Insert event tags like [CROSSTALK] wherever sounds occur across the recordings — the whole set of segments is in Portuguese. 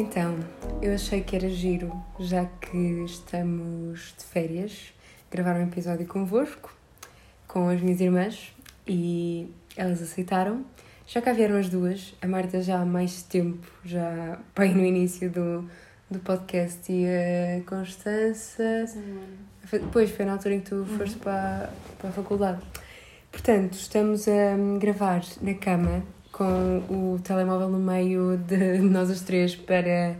Então, eu achei que era giro, já que estamos de férias, gravar um episódio convosco, com as minhas irmãs, e elas aceitaram. Já cá vieram as duas, a Marta já há mais tempo, já bem no início do, do podcast, e a Constança. Depois foi na altura em que tu foste para, para a faculdade. Portanto, estamos a gravar na cama com o telemóvel no meio de [LAUGHS] nós as três para,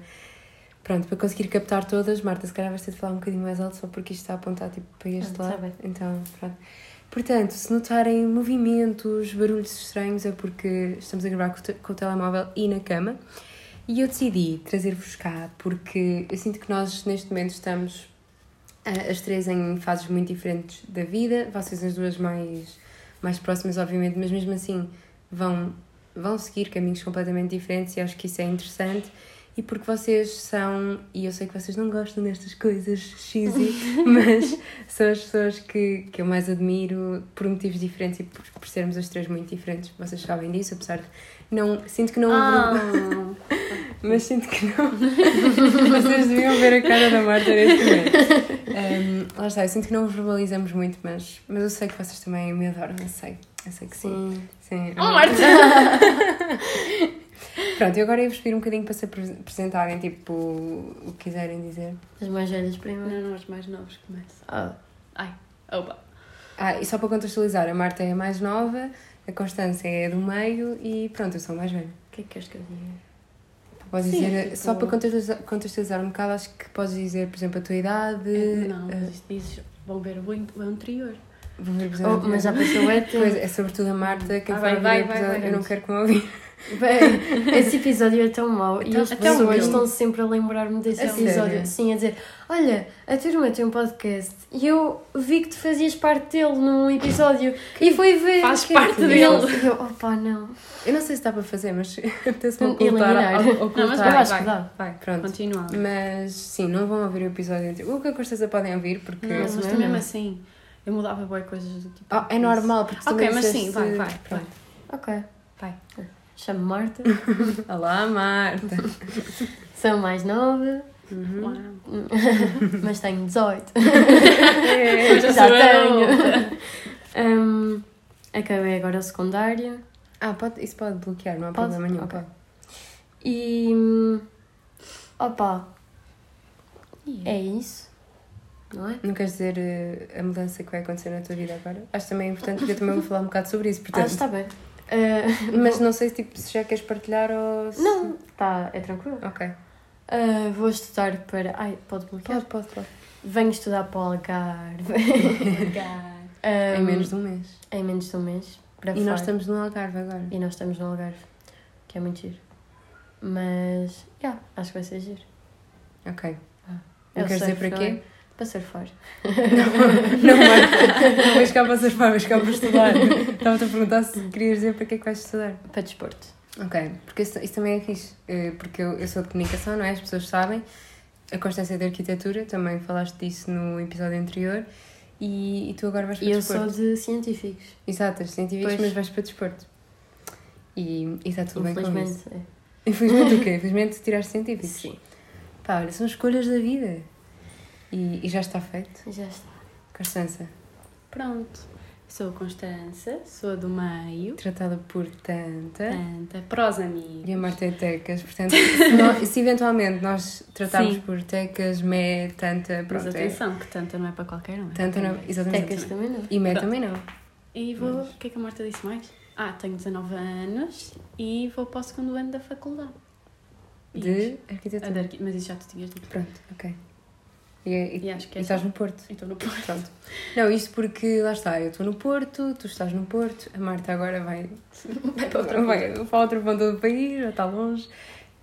pronto, para conseguir captar todas. Marta, se calhar vais ter de falar um bocadinho mais alto só porque isto está a apontar tipo, para este Ah, tá lado. Então, pronto. Portanto, se notarem movimentos, barulhos estranhos, é porque estamos a gravar com o, com o telemóvel e na cama. E eu decidi trazer-vos cá porque eu sinto que nós neste momento estamos ah, as três em fases muito diferentes da vida, vocês as duas mais, mais próximas, obviamente, mas mesmo assim vão, vão seguir caminhos completamente diferentes e acho que isso é interessante. E porque vocês são, e eu sei que vocês não gostam destas coisas cheesy, [LAUGHS] mas são as pessoas que, que eu mais admiro por motivos diferentes e por, por sermos as três muito diferentes. Vocês sabem disso, apesar de não. Sinto que não. Ah, [LAUGHS] Mas sinto que não. [LAUGHS] Vocês deviam ver a cara da Marta neste momento. Um, lá está, eu sinto que não verbalizamos muito, mas, mas eu sei que vocês também me adoram, eu sei. Eu sei que sim. sim. sim. Oh, Marta! [LAUGHS] Pronto, e agora eu vos pedir um bocadinho para se apre- apresentarem, tipo, o que quiserem dizer. As mais velhas primeiro. Não, não, os mais novos começam. Ah, Ai, opa. Ah, e só para contextualizar, a Marta é a mais nova, a Constância é a do meio e pronto, eu sou a mais velha. o que é que queres que eu diga? Podes Sim, dizer, tipo- só para contextualizar, contextualizar um bocado, acho que podes dizer, por exemplo, a tua idade. não, eh, mas isto dizes, vão ver o anterior. Vou ver Oh, mas já passou é Pois, é sobretudo a Marta, quem Ah, vai, vai, ouvir o vai, vai, episódio, vai, eu não quero que me ouvir. [LAUGHS] Bem, esse episódio é tão mau e Então- as então pessoas estão sempre a lembrar-me desse A episódio. sério? Sim, a dizer: Olha, a tua irmã tem um podcast e eu vi que tu fazias parte dele num episódio e fui ver. Faz que- parte e dele. E eu, opa, não. Eu não sei se dá para fazer, mas [LAUGHS] apetece-me Ele ocultar. eliminar. o- ocultar. Não, mas vai, vai. que dá. Vai, Pronto. continua. Mas sim, não vão ouvir o episódio anterior. O que com certeza podem ouvir, porque. Não, mas é mesmo assim, eu mudava boas coisas do tipo. Ah, é normal, porque tu Ok, mas sim, vai, vai, Pronto. Ok. Vai. Chamo Marta, [LAUGHS] Olá, Marta. [LAUGHS] sou mais nova, Uhum. [LAUGHS] Mas tenho 18. Já Já eu. tenho. Hum, acabei agora o secundário Ah, pode, isso pode bloquear, não há Pode? problema nenhum. Ok. pode. e. hum, Opa, é isso. Não é? Não queres dizer eh, a mudança que vai acontecer na tua vida agora? Acho também importante porque eu também vou falar um bocado sobre isso, Ah, portanto. está bem. Uh, Mas não sei tipo, se já queres partilhar ou. se- Não, tá, é tranquilo. Ok. Uh, vou estudar para. Ai, pode bloquear? Pode, pode, pode. Venho estudar para o Algarve. [LAUGHS] Em Um, menos de um mês. em menos de um mês. Para E nós Faro. estamos no Algarve agora. E nós estamos no Algarve, que é muito giro. Mas, já, acho que vai ser giro. Ok. Ah, Não queres dizer para não é? Para surfar. Não, Marta. Não vais cá para surfar, vais cá para estudar. Estava-te a perguntar se querias dizer para que é que vais estudar. Para desporto. Ok, porque isso, isso também é fixe. eh, Porque eu, eu sou de comunicação, não é? As pessoas sabem. A Constância é de Arquitetura, também falaste disso no episódio anterior. E, e tu agora vais para E eu desporto. sou de científicos. Exato, científicos, Pois. mas vais para desporto. E, e está tudo bem com Infelizmente. isso. é. Infelizmente o quê? Infelizmente tiraste científicos. Sim. Pá, olha, são escolhas da vida. E, e já está feito. Já está. Constança, Pronto. Sou a Constança, sou a do meio. tratada por tanta. Tanta, prós amigos. E a Marta é Tecas, portanto, se, [LAUGHS] nós- se eventualmente nós tratarmos Sim. por Tecas, Mé, Tanta, Mas pronto, é. atenção, que tanta não é para qualquer um. é Tanta não, exatamente. Tecas também não. E Mé Pronto. também não. E vou. Mas- O que é que a Marta disse mais? Ah, tenho 19 anos e vou para o segundo ano da faculdade. De arquitetura. Mas isso já tu tinhas dito. Pronto, ok. E, e, E acho que e é estás só- no Porto. Então no Porto. Pronto. Não, isto porque lá está, eu estou no Porto, tu estás no Porto, a Marta agora vai, [LAUGHS] Vai para outra vai para outra ponta do país, já está longe,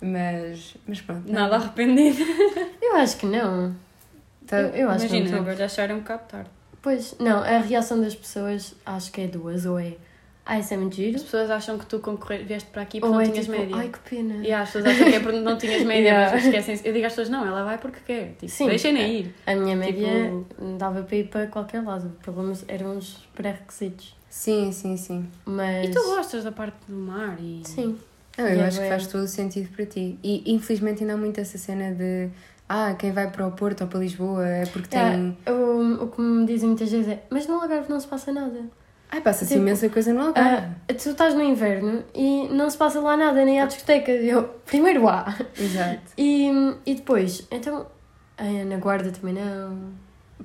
mas, mas pronto. não. Nada arrependido. [LAUGHS] Eu acho que não. Tá- eu, eu acho que Imagina, não. agora já acharam um bocado tarde. Pois, não, a reação das pessoas acho que é duas. Ou é, ah, isso é muito giro. As pessoas acham que tu concorrer, vieste para aqui porque Ou não é tinhas tipo, média. ai que pena. E as pessoas acham que é porque não tinhas média, Yeah. mas esquecem Eu digo às pessoas, não, ela vai porque quer. Tipo, Sim. deixem-na ir. A minha média Tipo- dava para ir para qualquer lado. O problema eram os pré-requisitos. Sim, sim, sim. Mas. E tu gostas da parte do mar e... Sim. Não, eu E é acho que bué. faz todo o sentido para ti. E infelizmente ainda há muito essa cena de ah, quem vai para o Porto ou para Lisboa é porque tem. O, o que me dizem muitas vezes é, mas no Algarve não se passa nada. Ai, passa-se Tipo, imensa coisa no Algarve. Ah, tu estás no inverno e não se passa lá nada, nem há discotecas. Eu, primeiro há. Exato. E, e depois, então, ah, na Guarda também não.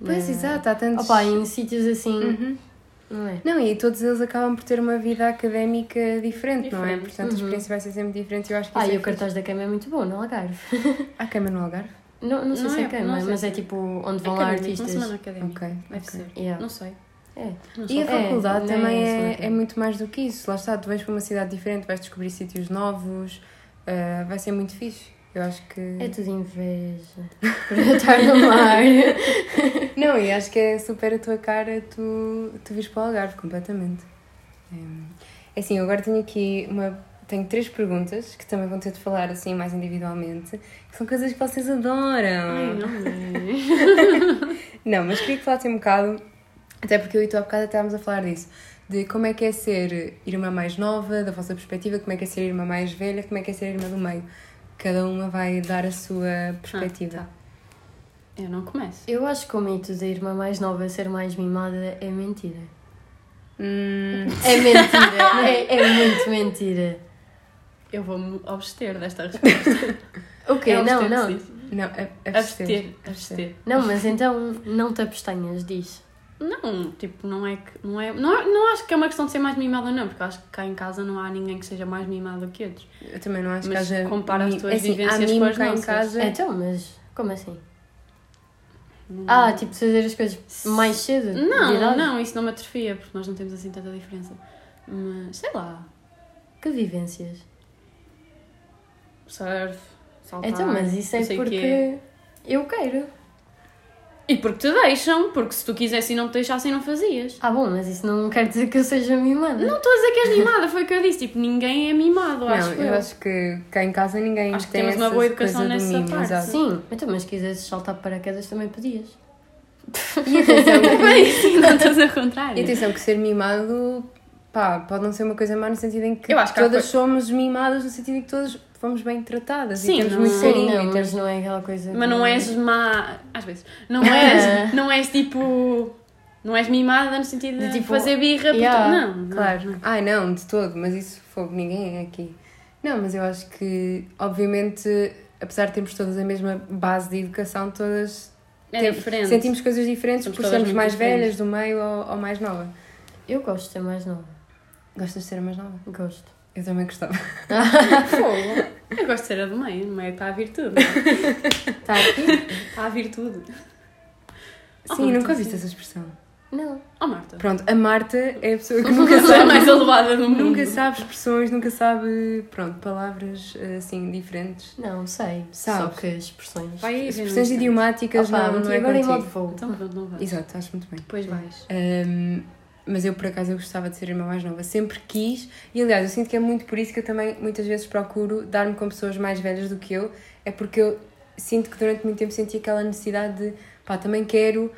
Pois, Na- exato, há tantos. Opa, em sítios assim, Uhum. não é? Não, e todos eles acabam por ter uma vida académica diferente, não é? Diferente. Portanto, a Uhum. experiência vai ser sempre diferente eu acho que Ah, e é o cartaz da cama é muito bom no Algarve. [LAUGHS] Há cama no Algarve? Não, não sei Não se é, é- cama, mas é é. tipo onde vão lá artistas. Uma semana académica. Ok. Deve ok. ser. Yeah. Não sei. É. Não E a faculdade É, também não é é, é muito mais do que isso. Lá está, tu vens para uma cidade diferente, vais descobrir sítios novos, ah, vai ser muito fixe. Eu acho que. É tudo inveja. [LAUGHS] Por estar no mar. [LAUGHS] Não, e acho que é super a tua cara tu, tu vires para o Algarve completamente. É assim, eu agora tenho aqui uma. Tenho três perguntas que também vão ter de falar assim mais individualmente, que são coisas que vocês adoram. Ai, não é. [LAUGHS] Não, mas queria que falassem um bocado, até porque eu e tu há bocado até estávamos a falar disso, de como é que é ser irmã mais nova, da vossa perspectiva, como é que é ser irmã mais velha, como é que é ser irmã do meio. Cada uma vai dar a sua perspectiva. tá. Eu não começo. Eu acho que o mito da irmã mais nova ser mais mimada é mentira. Hum, É mentira. é, é muito mentira. Eu vou-me abster desta resposta. [LAUGHS] O quê? É não, abster, não. não, é, é Abster. Abster. Não, mas então não te abstenhas, diz. Não, tipo, não é que. Não, é, não, não acho que é uma questão de ser mais mimada, não, porque acho que cá em casa não há ninguém que seja mais mimado que outros. Eu também não acho Mas que haja. compara as tuas é assim, vivências com as cá em casa. Então, mas como assim? Não- Ah, tipo fazer as coisas mais cedo? Não, não, isso não me atrofia, porque nós não temos assim tanta diferença. Mas, sei lá, Que vivências? surf, saltar. então, mas isso é porque quê. eu quero. E porque te deixam, porque se tu quisesse e não te deixassem, não fazias. Ah, bom, mas isso não quer dizer que eu seja mimada. Não estou a dizer que és mimada, foi o que eu disse. Tipo, ninguém é mimado, Não, acho eu, eu. acho que cá em casa ninguém Acho que tem temos uma boa educação nessa mimo, parte. exato. Sim, então, mas se quisesses saltar para paraquedas também podias. E atenção, [LAUGHS] não estás ao contrário. e atenção que ser mimado pá, pode não ser uma coisa má no sentido em que Eu acho que todas somos mimadas no sentido em que todas fomos bem tratadas Sim, e temos não- muito Sim, carinho. não, mas não é aquela coisa. Mas de- não és má. Às vezes. Não és, não és tipo. Não és mimada no sentido de, De, tipo, fazer birra. porque- yeah, não, não, Claro. não. Ai, não, de todo, mas isso fogo, ninguém é aqui. Não, mas eu acho que, obviamente, apesar de termos todas a mesma base de educação, todas É tem- diferente. sentimos coisas diferentes Somos por sermos mais diferentes. velhas, do meio ou, ou mais nova. Eu gosto de ser mais nova. Gostas de ser a mais nova? Gosto. Eu também gostava. Fogo. Eu gosto de ser a do meio. No meio está a virtude. Está aqui? Está a virtude. Oh, Sim, Marta, nunca ouviste sim. essa expressão. Não. Oh, Marta. Pronto, a Marta é a pessoa que [LAUGHS] Nunca a sabe, mais elevada do mundo. nunca sabe expressões, nunca sabe, pronto, palavras assim diferentes. Não, sei. Sabes. Só que expressões. Vai aí Expressões idiomáticas Opa, não, não é agora em modo voo. Então pronto, não vais. Exato, acho muito bem. Depois vais. Um, mas eu, por acaso, eu gostava de ser irmã mais nova. Sempre quis. E, aliás, eu sinto que é muito por isso que eu também, muitas vezes, procuro dar-me com pessoas mais velhas do que eu. É porque eu sinto que durante muito tempo senti aquela necessidade de, pá, também quero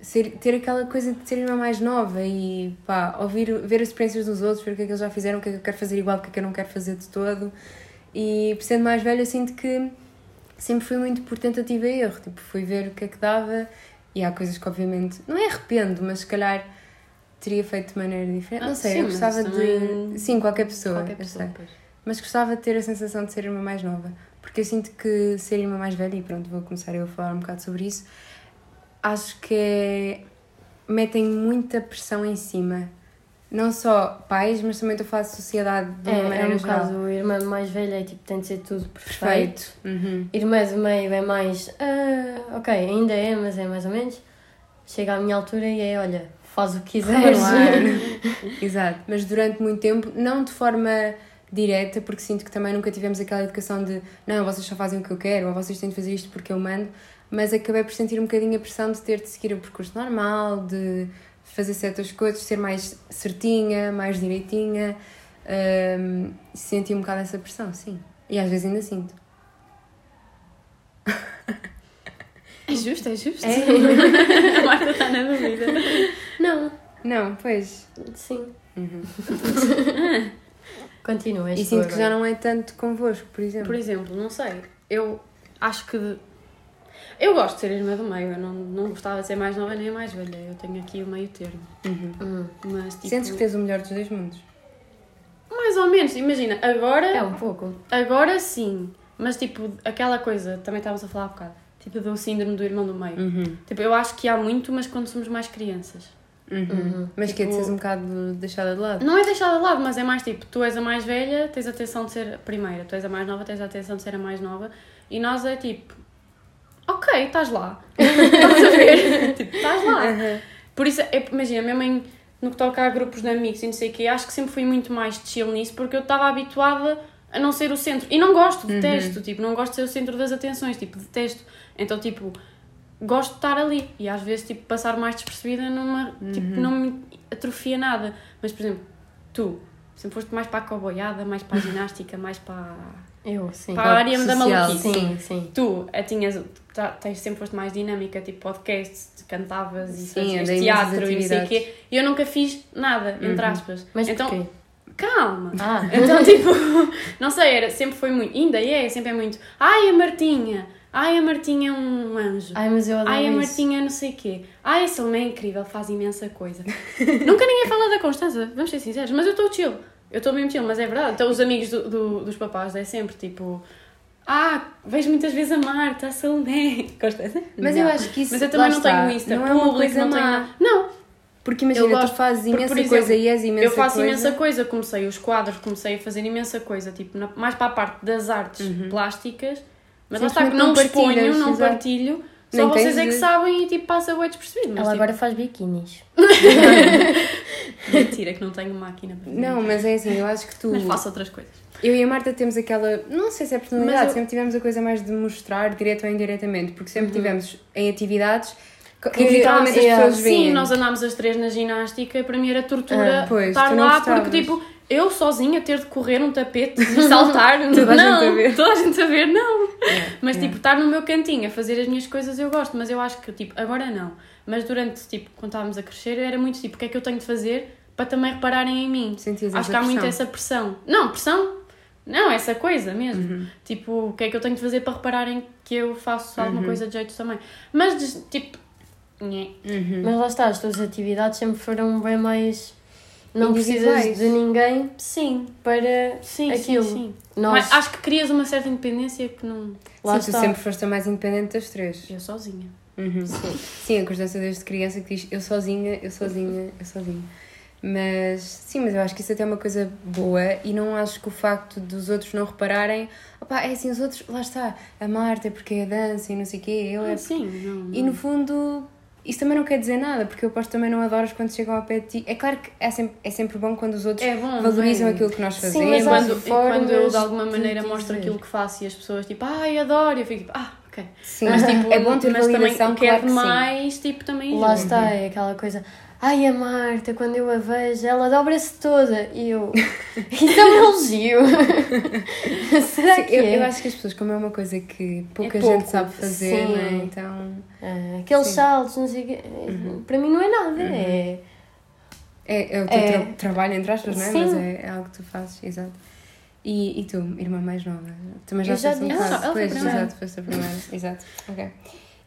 ser, ter aquela coisa de ser irmã mais nova e, pá, ouvir, ver as experiências dos outros, ver o que é que eles já fizeram, o que é que eu quero fazer igual, o que é que eu não quero fazer de todo. E, por sendo mais velha, sinto que sempre fui muito por tentativa e erro. Tipo, fui ver o que é que dava e há coisas que, obviamente, não é arrependo, mas se calhar teria feito de maneira diferente. Ah, não sei, sim, eu gostava de. Sim, qualquer pessoa. Qualquer pessoa. Mas gostava de ter a sensação de ser irmã mais nova. Porque eu sinto que ser irmã mais velha, e pronto, vou começar eu a falar um bocado sobre isso, acho que é. metem muita pressão em cima. Não só pais, mas também estou a falar de sociedade de uma É, é maneira um geral. caso, a irmã mais velha é tipo, tem de ser tudo perfeito. Perfeito. Uhum. Irmã do meio é mais, ah, ok, ainda é, mas é mais ou menos. Chega à minha altura e é, olha, faz o que quiseres. Claro. [LAUGHS] Exato, mas durante muito tempo, não de forma direta, porque sinto que também nunca tivemos aquela educação de não, vocês só fazem o que eu quero, ou vocês têm de fazer isto porque eu mando, mas acabei por sentir um bocadinho a pressão de ter de seguir o percurso normal, de fazer certas coisas, ser mais certinha, mais direitinha. hum, senti um bocado essa pressão, sim. E às vezes ainda sinto. [LAUGHS] É justo, é justo. É? [LAUGHS] a Marta está na dúvida. Não, Não, pois. sim. Uhum. [LAUGHS] Continua. E sinto que já não é tanto convosco, por exemplo. Por exemplo, não sei, eu acho que. Eu gosto de ser irmã do meio, eu não, não gostava de ser mais nova nem mais velha, eu tenho aqui o meio termo. Uhum. Hum, Mas tipo. Sentes que tens o melhor dos dois mundos? Mais ou menos, imagina, agora. É um pouco. Agora sim, mas tipo, aquela coisa, também estávamos a falar há bocado, tipo do síndrome do irmão do meio. Uhum. Tipo, eu acho que há muito, mas quando somos mais crianças. Uhum. Uhum. Mas que é de Tipo- seres um bocado deixada de lado? Não é deixar de lado, mas é mais tipo, tu és a mais velha, tens a atenção de ser a primeira, tu és a mais nova, tens a atenção de ser a mais nova, e nós é tipo, ok, estás lá. [LAUGHS] Estás a ver? tipo, estás lá. Uhum. Por isso, é, imagina, mesmo em, no que toca a grupos de amigos e não sei o quê, acho que sempre fui muito mais chill nisso porque eu estava habituada a não ser o centro. E não gosto, detesto, tipo, não gosto de ser o centro das atenções, tipo, detesto. Então, tipo, gosto de estar ali e às vezes, tipo, passar mais despercebida numa, tipo, não me atrofia nada. Mas, por exemplo, tu sempre foste mais para a coboiada, mais para a ginástica, mais para, Eu, sim. para a área da maluquice. Sim, sim. Tu eh, tinhas, tá- tens, sempre foste mais dinâmica, tipo podcasts, cantavas e Sim, fazias teatro e não sei o quê. E eu nunca fiz nada, entre aspas. Mas então, porquê? calma. Ah, Então, tipo, [LAUGHS] não sei, era, sempre foi muito, ainda é, sempre é muito. Ai, a Martinha, ai, a Martinha é um anjo. ai, mas eu adoro Ai, a isso. Martinha não sei o quê. Ai, esse homem é incrível, faz imensa coisa. [LAUGHS] Nunca ninguém fala da Constança, vamos ser sinceros, mas eu estou chill. Eu estou mesmo chill, mas é verdade. Então, os amigos do, do- dos papás é sempre tipo. Ah, vejo muitas vezes a Marta, a [LAUGHS] Salomé. Constança? Mas Não. eu acho que isso. Mas eu também não tenho está, Insta Não é uma público, coisa não tenho má. Não, Porque imagina, Eu gosto- tu fazes porque, imensa por coisa exemplo, e és imensa eu faço coisa. imensa coisa. Comecei os quadros, comecei a fazer imensa coisa, tipo, na- mais para a parte das artes plásticas. Mas lá está, que não exponho, não exato. partilho. Só Nem vocês é que de- sabem e tipo passa o despercebido. Ela tipo, agora faz biquinis. [LAUGHS] [LAUGHS] mentira que não tenho máquina para fazer. Não, mas é assim, eu acho que tu. Mas faço outras coisas. Eu e a Marta temos aquela. Não sei se é personalidade, eu- sempre tivemos a coisa mais de mostrar, direto ou indiretamente, porque sempre tivemos em atividades que ah, as pessoas veem. Sim, nós andámos as três na ginástica e para mim era tortura Ah, pois, estar lá porque tipo, eu sozinha ter de correr um tapete e saltar, [LAUGHS] Toda a não, gente a ver. toda a gente a ver, não. Yeah, Mas yeah. tipo, estar no meu cantinho a fazer as minhas coisas eu gosto, mas eu acho que tipo, agora não. Mas durante, tipo, quando estávamos a crescer era muito tipo, o que é que eu tenho de fazer para também repararem em mim? Sentias Acho que há muito pressão. essa pressão. Não, pressão? Não, essa coisa mesmo. Uhum. Tipo, o que é que eu tenho de fazer para repararem que eu faço Uhum. alguma coisa de jeito também? Mas, tipo, nhé. Uhum. Mas lá está, as tuas atividades sempre foram bem mais. Não precisas de ninguém sim, para sim, aquilo. sim, sim. nós. Mas acho que crias uma certa independência que não... lá Sim, tu está. sempre foste a mais independente das três. Eu sozinha. Uhum. Sim, a Constância desde criança que diz eu sozinha, eu sozinha, eu sozinha. Mas sim, mas eu acho que isso até é uma coisa boa e não acho que o facto dos outros não repararem, opá, é assim, os outros, lá está, a Marta é porque é dança e não sei o quê, eu é Ah, sim, não, E não. no fundo, isso também não quer dizer nada, porque eu aposto que também não adoras quando chegam ao pé de ti. É claro que é sempre, é sempre bom quando os outros É bom, valorizam é. aquilo que nós Sim, fazemos. mas E há quando, e quando eu de alguma maneira mostro aquilo que faço e as pessoas tipo, ai, adoro, eu fico tipo, ah, ok. Sim, Mas tipo, [LAUGHS] é bom ter mas também validação, o que é claro que sim. demais, tipo, também Lá ajuda. está, é aquela coisa. Ai, a Marta, quando eu a vejo, ela dobra-se toda. E eu. [LAUGHS] Isso é um elogio. [LAUGHS] Será Sim, que eu, é? eu acho que as pessoas, como é uma coisa que pouca pouco, gente sabe fazer, sim. não é? Então. Ah, aqueles Sim. saltos, não sei o quê. Para mim não é nada. É. É, é o teu É. tra- trabalho, entre aspas, não é? Sim. Mas é, é algo que tu fazes, exato. E, e tu, irmã mais nova? Também já Eu já foste um disse. bocado. Ela- ela foi a Pois, primeira. exato, foste a primeira. exato, ok.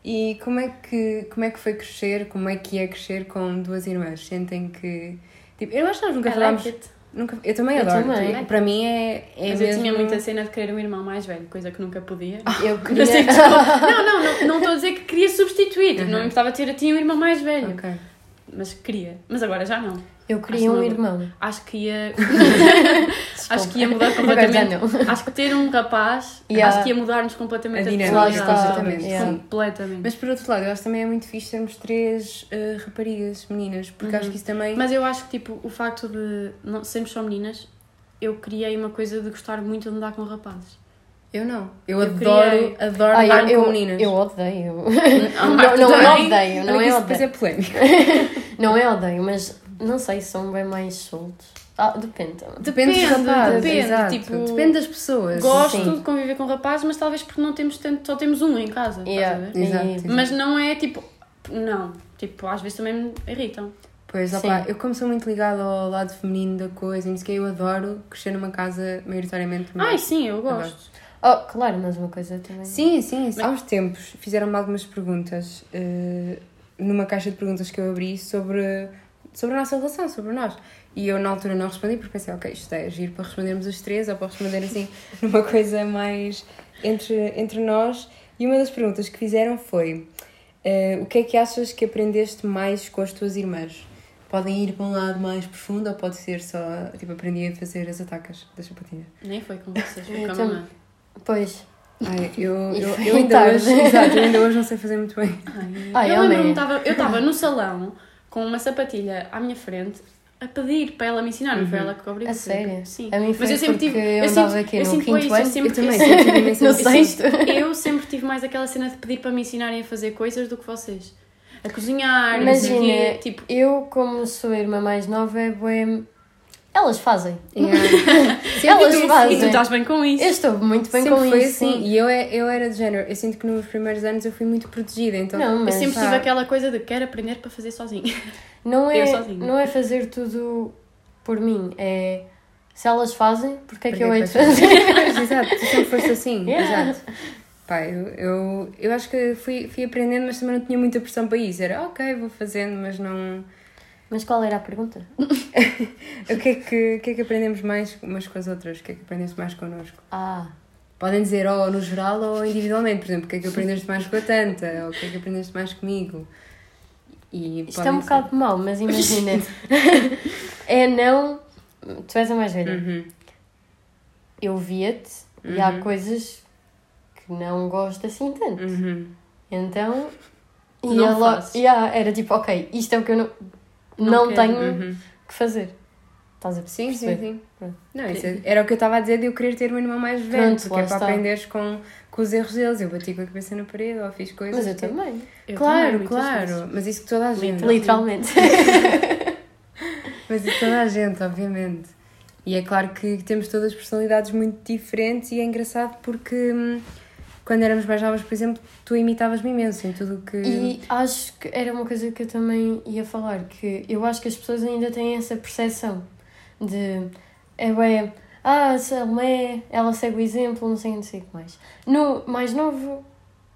E como é, que, como é que foi crescer, como é que é crescer com duas irmãs? Sentem que... Tipo, eu acho que nós nunca I falámos... like. Nunca, eu também Eu adoro. também. Tipo, Para mim é, é Mas mesmo... eu tinha muita cena de querer um irmão mais velho, coisa que nunca podia. [LAUGHS] Eu queria. Não, não, não, não estou a dizer que queria substituir, tipo, não me importava ter a ti um irmão mais velho, Ok. Mas queria. Mas agora já não. Eu queria Acho um não. irmão. Acho que ia. [LAUGHS] acho que ia mudar completamente. não. Acho que ter um rapaz, Yeah. acho que ia mudar-nos completamente A a dinâmica, completamente. Yeah. Completamente. Mas por outro lado, eu acho que também é muito fixe termos três eh, raparigas, meninas, porque Uhum. acho que isso também... Mas eu acho que tipo, o facto de não sermos só meninas, eu criei uma coisa de gostar muito de andar com rapazes. Eu não. Eu, Eu adoro, criei. adoro Ah, andar eu, com eu, meninas. eu odeio. [LAUGHS] Ah, Não, Marta não, não também? odeio, não é isso depois odeio. é polémico. [LAUGHS] Não é odeio, mas não sei, são bem mais soltos. Ah, depende. Depende, dos Depende, rapazes, depende, exato. tipo, depende das pessoas. Gosto Sim. de conviver com rapazes, mas talvez porque não temos tanto, só temos um em casa. estás a Yeah. ver? Exato, exato. Mas não é tipo. Não. Tipo, às vezes também me irritam. Pois, opá, eu como sou muito ligada ao lado feminino da coisa, não sei que, eu adoro crescer numa casa maioritariamente Ai, sim, eu gosto. Oh, claro, mas uma coisa também. Sim, sim, sim. Há uns tempos fizeram-me algumas perguntas eh, numa caixa de perguntas que eu abri sobre, sobre a nossa relação, sobre nós. E eu na altura não respondi porque pensei, ok, isto é giro para respondermos os três ou para responder assim [LAUGHS] numa coisa mais entre, entre nós. E uma das perguntas que fizeram foi: eh, o que é que achas que aprendeste mais com as tuas irmãs? Podem ir para um lado mais profundo ou pode ser só, tipo, aprendi a fazer as atacas das sapatinhas? Nem foi com vocês, [LAUGHS] foi com a também. mamãe. Pois. Ai, eu, eu, eu ainda hoje, exato, eu ainda hoje não sei fazer muito bem. Ai, eu lembro-me, eu estava no salão com uma sapatilha à minha frente a pedir para ela me ensinar, não foi ela que cobriu. A sério? Sim. A mim foi Mas eu sempre tive. eu eu andava aqui eu no sempre quinto eu ano. sempre, Eu também, eu sempre eu sempre- sexto. Eu sempre tive mais aquela cena de pedir para me ensinarem a fazer coisas do que vocês. A cozinhar, não sei o Imagina, quê, tipo, eu, como sou a irmã mais nova, é bué... Elas fazem. Yeah. [LAUGHS] Elas e tu fazem. estás bem com isso. Eu estou muito bem Sempre com foi isso, assim. sim. E eu, é- eu era de género. Eu sinto que nos primeiros anos eu fui muito protegida. Então, Não, Eu mas sempre pá. tive aquela coisa de quero aprender para fazer sozinho. [LAUGHS] não eu é, sozinha. não é fazer tudo por mim. É... Se elas fazem, porque é que Porque eu é hei de fazer? [LAUGHS] Exato, tu sempre foste assim. Yeah. Exato. Pá, eu, eu, eu acho que fui, fui aprendendo, mas também não tinha muita pressão para isso. Era ok, vou fazendo, mas não. Mas qual era a pergunta? [LAUGHS] O que é que, o que, é que aprendemos mais umas com as outras? O que é que aprendeste mais connosco? Ah, Podem dizer ou no geral ou individualmente, por exemplo, o que é que aprendeste mais com a Tanta, ou o que é que aprendeste mais comigo. E isto é um bocado mau, mas imagina. é não... Tu és a mais velha. Uhum. Eu via-te e há Uhum. coisas que não gosto assim tanto. Uhum. Então... Não ia logo- fazes. Yeah, era tipo, ok, isto é o que eu não, não, Não tenho Uhum. que fazer. Estás a Sim, sim, perceber? sim. Pronto. Não, isso é- era o que eu estava a dizer de eu querer ter um irmão mais velho, Pronto, porque é para está. aprenderes com, com os erros deles. Eu bati com a cabeça na parede ou fiz coisas. Mas eu que- também. Eu Claro, também, claro. vezes. Mas isso que toda a gente. Literalmente. [LAUGHS] Mas isso toda a gente, obviamente. E é claro que temos todas personalidades muito diferentes e é engraçado porque hum, quando éramos mais novas, por exemplo, tu imitavas-me imenso em tudo o que. E acho que era uma coisa que eu também ia falar, que eu acho que as pessoas ainda têm essa percepção de é bem, ah, se ela é, ela segue o exemplo, não sei, não sei o que mais. No mais novo,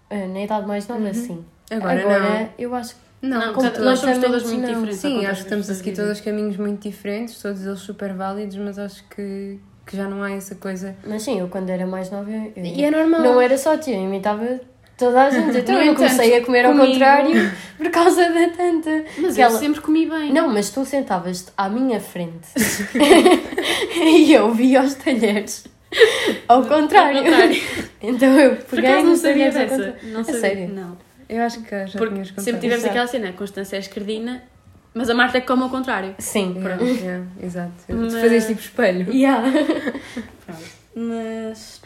eh, na idade mais nova, sim. Agora, Agora eu acho que não. Não, Não, nós somos todas muito não. diferentes. Sim, acho que estamos a seguir todos caminhos muito diferentes, todos eles super válidos, mas acho que, que já não há essa coisa. Mas sim, eu quando era mais nova, eu, E é normal. não era só tia, eu imitava toda a gente. [LAUGHS] Então eu entanto, comecei a comer ao comigo- contrário [LAUGHS] por causa da tanta. Mas Que eu ela- sempre comi bem. Não, mas tu sentavas-te à minha frente [LAUGHS] e eu via os talheres ao contrário. Ao contrário. Então eu Por peguei acaso não sabia ao dessa. Não A sabia. sério? Não. Eu acho que já Porque sempre tivemos aquela cena, a Constância é esquerdina, mas a Marta é como ao contrário. Sim. Yeah, yeah, exato. Tu Mas- fazes tipo espelho. [LAUGHS] Yeah. Mas.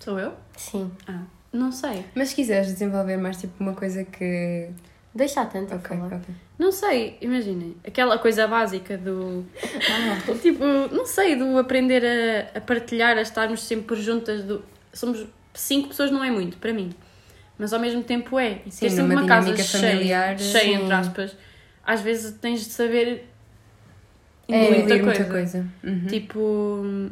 Sou eu? Sim. Ah, não sei. Mas se quiseres desenvolver mais tipo uma coisa que. Deixa tanto a Ok, falar. ok. Não sei, imaginem. Aquela coisa básica do. [LAUGHS] tipo, não sei, do aprender a, a partilhar, a estarmos sempre juntas. Do, somos cinco pessoas, não é muito para mim. Mas ao mesmo tempo é. E Sim, ter sempre uma casa cheia, familiar, cheia sim. entre aspas. Às vezes tens de saber É, incluir Incluir muita muita coisa. coisa. Uhum. Tipo,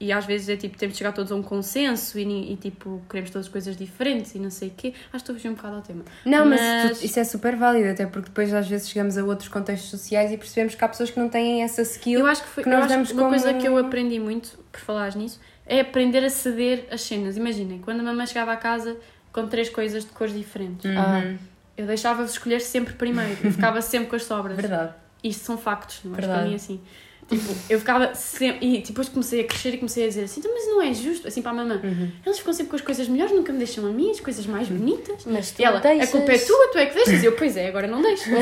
e às vezes é tipo, temos de chegar todos a um consenso e, e, tipo, queremos todas coisas diferentes e não sei o quê. Acho que estou a fugir um bocado ao tema. Não, mas, Mas- tu- isso é super válido, até porque depois às vezes chegamos a outros contextos sociais e percebemos que há pessoas que não têm essa skill. Eu acho que foi que nós acho damos que uma como- coisa que eu aprendi muito, por falares nisso, é aprender a ceder as cenas. Imaginem, quando a mamãe chegava a casa com três coisas de cores diferentes, Uhum. Ah. Eu deixava-vos escolher sempre primeiro e ficava sempre com as sobras. Verdade. Isto são factos, não é? Verdade. Para mim, assim. Tipo, eu ficava sempre. E depois comecei a crescer e comecei a dizer assim, "Então, mas não é justo, assim para a mamãe. Uhum. Eles ficam sempre com as coisas melhores, nunca me deixam a mim, as coisas mais bonitas. Mas tu E ela, deixas... a culpa é tua, tu é que deixas. E eu, pois é, agora não deixo. [LAUGHS]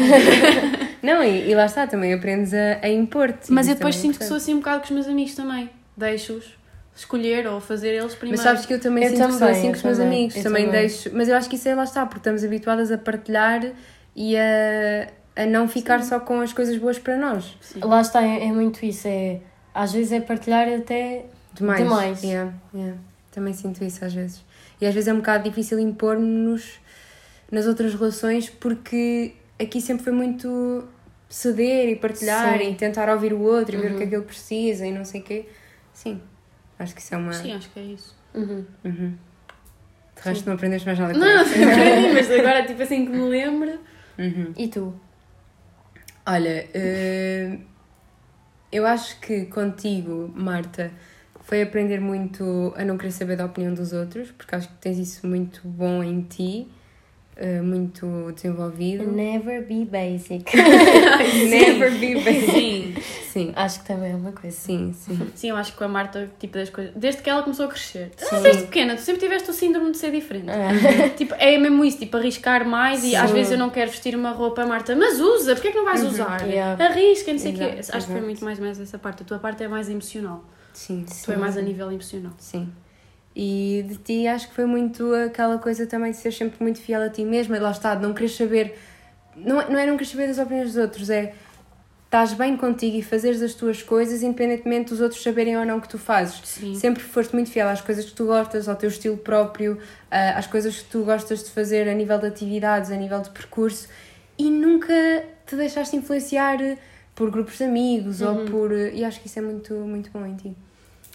Não, e, e lá está, também aprendes a, a impor-te. Mas eu Isso depois é sinto que sou assim um bocado com os meus amigos também. Deixo-os escolher ou fazer eles primeiro. Mas sabes que eu também Eu sinto que sou também, assim com os meus também, amigos. eu Também, também. deixo. Mas eu acho que isso é lá está, porque estamos habituadas a partilhar e a, a não ficar só com as coisas boas para nós. Sim. Lá está, é, é muito isso. É, às vezes é partilhar até... Demais. Demais. Yeah, yeah. Também sinto isso às vezes. E às vezes é um bocado difícil impor-nos nas outras relações porque aqui sempre foi muito ceder e partilhar Sim. e tentar ouvir o outro e ver o Uhum. que é que ele precisa e não sei o quê. Sim, acho que isso é uma. Sim, acho que é isso. Uhum. Uhum. De resto, não aprendeste mais nada com Não, isso. aprendi, mas agora, tipo assim que me lembro. Uhum. E tu? Olha, eh, eu acho que contigo, Marta, foi aprender muito a não querer saber da opinião dos outros, porque acho que tens isso muito bom em ti, eh, muito desenvolvido. Never be basic. [LAUGHS] Never be basic. Sim, Sim, Acho que também é uma coisa. sim, sim. sim, eu acho que com a Marta, tipo, das coisas. Desde que ela começou a crescer. Sim. Desde pequena, tu sempre tiveste o síndrome de ser diferente. Tipo, é mesmo isso, tipo, arriscar mais e Sim. às vezes eu não quero vestir uma roupa, Marta, mas usa, porque é que não vais usar? Yeah. Arrisca, não sei o quê. Exato, Acho que foi muito mais ou menos essa parte. A tua parte é mais emocional. Sim, Tu é mais a nível emocional. sim. E de ti acho que foi muito aquela coisa também de ser sempre muito fiel a ti mesma, e lá está, não querer saber. Não, é- não é não querer saber das opiniões dos outros, é estás bem contigo e fazeres as tuas coisas independentemente dos outros saberem ou não que tu fazes. Sim. Sempre foste muito fiel às coisas que tu gostas, ao teu estilo próprio, às coisas que tu gostas de fazer a nível de atividades, a nível de percurso e nunca te deixaste influenciar por grupos de amigos ou Uhum. por. E acho que isso é muito, muito bom em ti.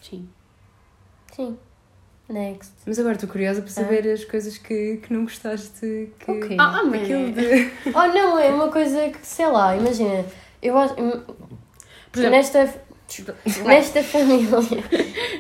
Sim. Sim. Next. Mas agora estou curiosa para saber as coisas que, que não gostaste. Que... Ok. Ah, ah, Aquilo mas... de. [LAUGHS] Oh, não, é uma coisa que, sei lá, imagina, eu acho. Por exemplo- nesta, [LAUGHS] nesta família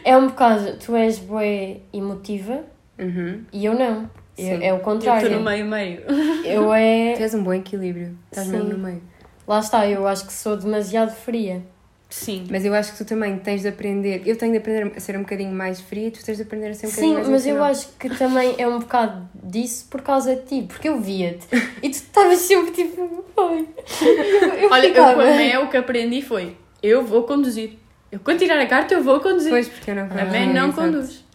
é um bocado. Tu és boa emotiva Uhum. e eu não. Eu- é o Eu contrário. estou no meio-meio. Eu Tu é. és um bom equilíbrio. Estás Sim. no meio. Lá está, eu acho que sou demasiado fria. Sim. Mas eu acho que tu também tens de aprender. Eu tenho de aprender a ser um bocadinho mais fria e tu tens de aprender a ser um bocadinho Sim, mais mas eu emocional. acho que também é um bocado disso por causa de ti, porque eu via-te [LAUGHS] e tu estavas sempre tipo. Ai. Eu, [LAUGHS] eu Olha, eu ficava- com a Mé o que aprendi foi: eu vou conduzir. Eu quando tirar a carta, eu vou conduzir. Pois, porque eu não a consigo, Mé não exato. conduz.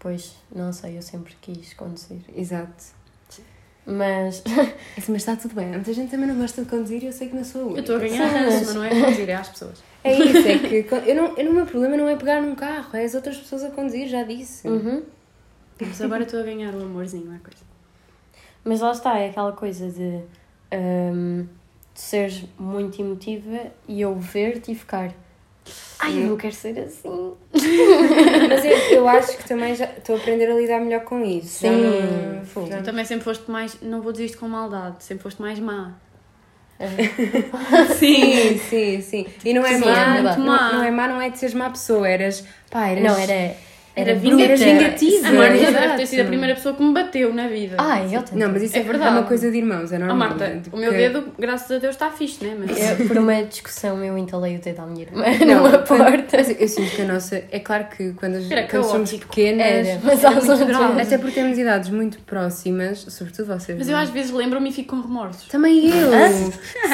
Pois, não sei, eu sempre quis conduzir. Exato. Mas. [LAUGHS] Mas está tudo bem. Muita gente também não gosta de conduzir e eu sei que não sou a Eu única. estou a ganhar mas- mas não é conduzir, é às pessoas. É isso, é que eu não, eu, o meu problema não é pegar num carro, é as outras pessoas a conduzir, já disse. Uhum. Mas agora estou a ganhar o amorzinho, é coisa. Mas lá está, é aquela coisa de hum, tu seres muito emotiva e eu ver-te e ficar. Ai, eu não quero ser assim. Mas eu, eu acho que também já estou a aprender a lidar melhor com isso. Sim. não- Tu também sempre foste mais, não vou dizer isto com maldade, sempre foste mais má. [LAUGHS] Sim, sim, sim. E não é Sim, má, é não, não é má, não é de seres má pessoa, eras. Pá, eras. Não, era. Era vingativa. A Marta exato. deve ter sido a primeira pessoa que me bateu na vida. Ai, eu também. Não, mas isso É é, verdade. é uma coisa de irmãos, é Oh, normal. Marta, né? Tipo, o meu que- dedo, graças a Deus, está fixe, né? Mas... Eu, por uma discussão, eu entalei o dedo à minha irmã Não, numa quando- porta. mas eu sinto que a nossa. É claro que quando, as- quando somos pequenas. Era, mas Era às muito grave. Até porque temos idades muito próximas, sobretudo vocês. Mas não eu é? às vezes lembro-me e fico com remorsos. Também eu!